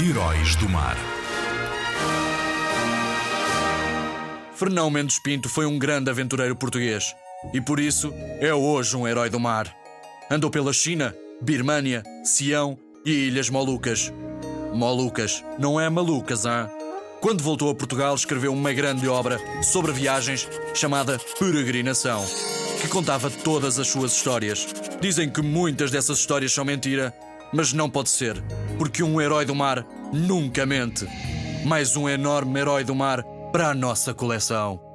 Heróis do Mar. Fernão Mendes Pinto foi um grande aventureiro português e por isso é hoje um herói do mar. Andou pela China, Birmânia, Sião e Ilhas Molucas. Molucas, não é malucas, hã? Quando voltou a Portugal, escreveu uma grande obra sobre viagens chamada Peregrinação, que contava todas as suas histórias. Dizem que muitas dessas histórias são mentira, mas não pode ser, porque um herói do mar nunca mente. Mais um enorme herói do mar para a nossa coleção.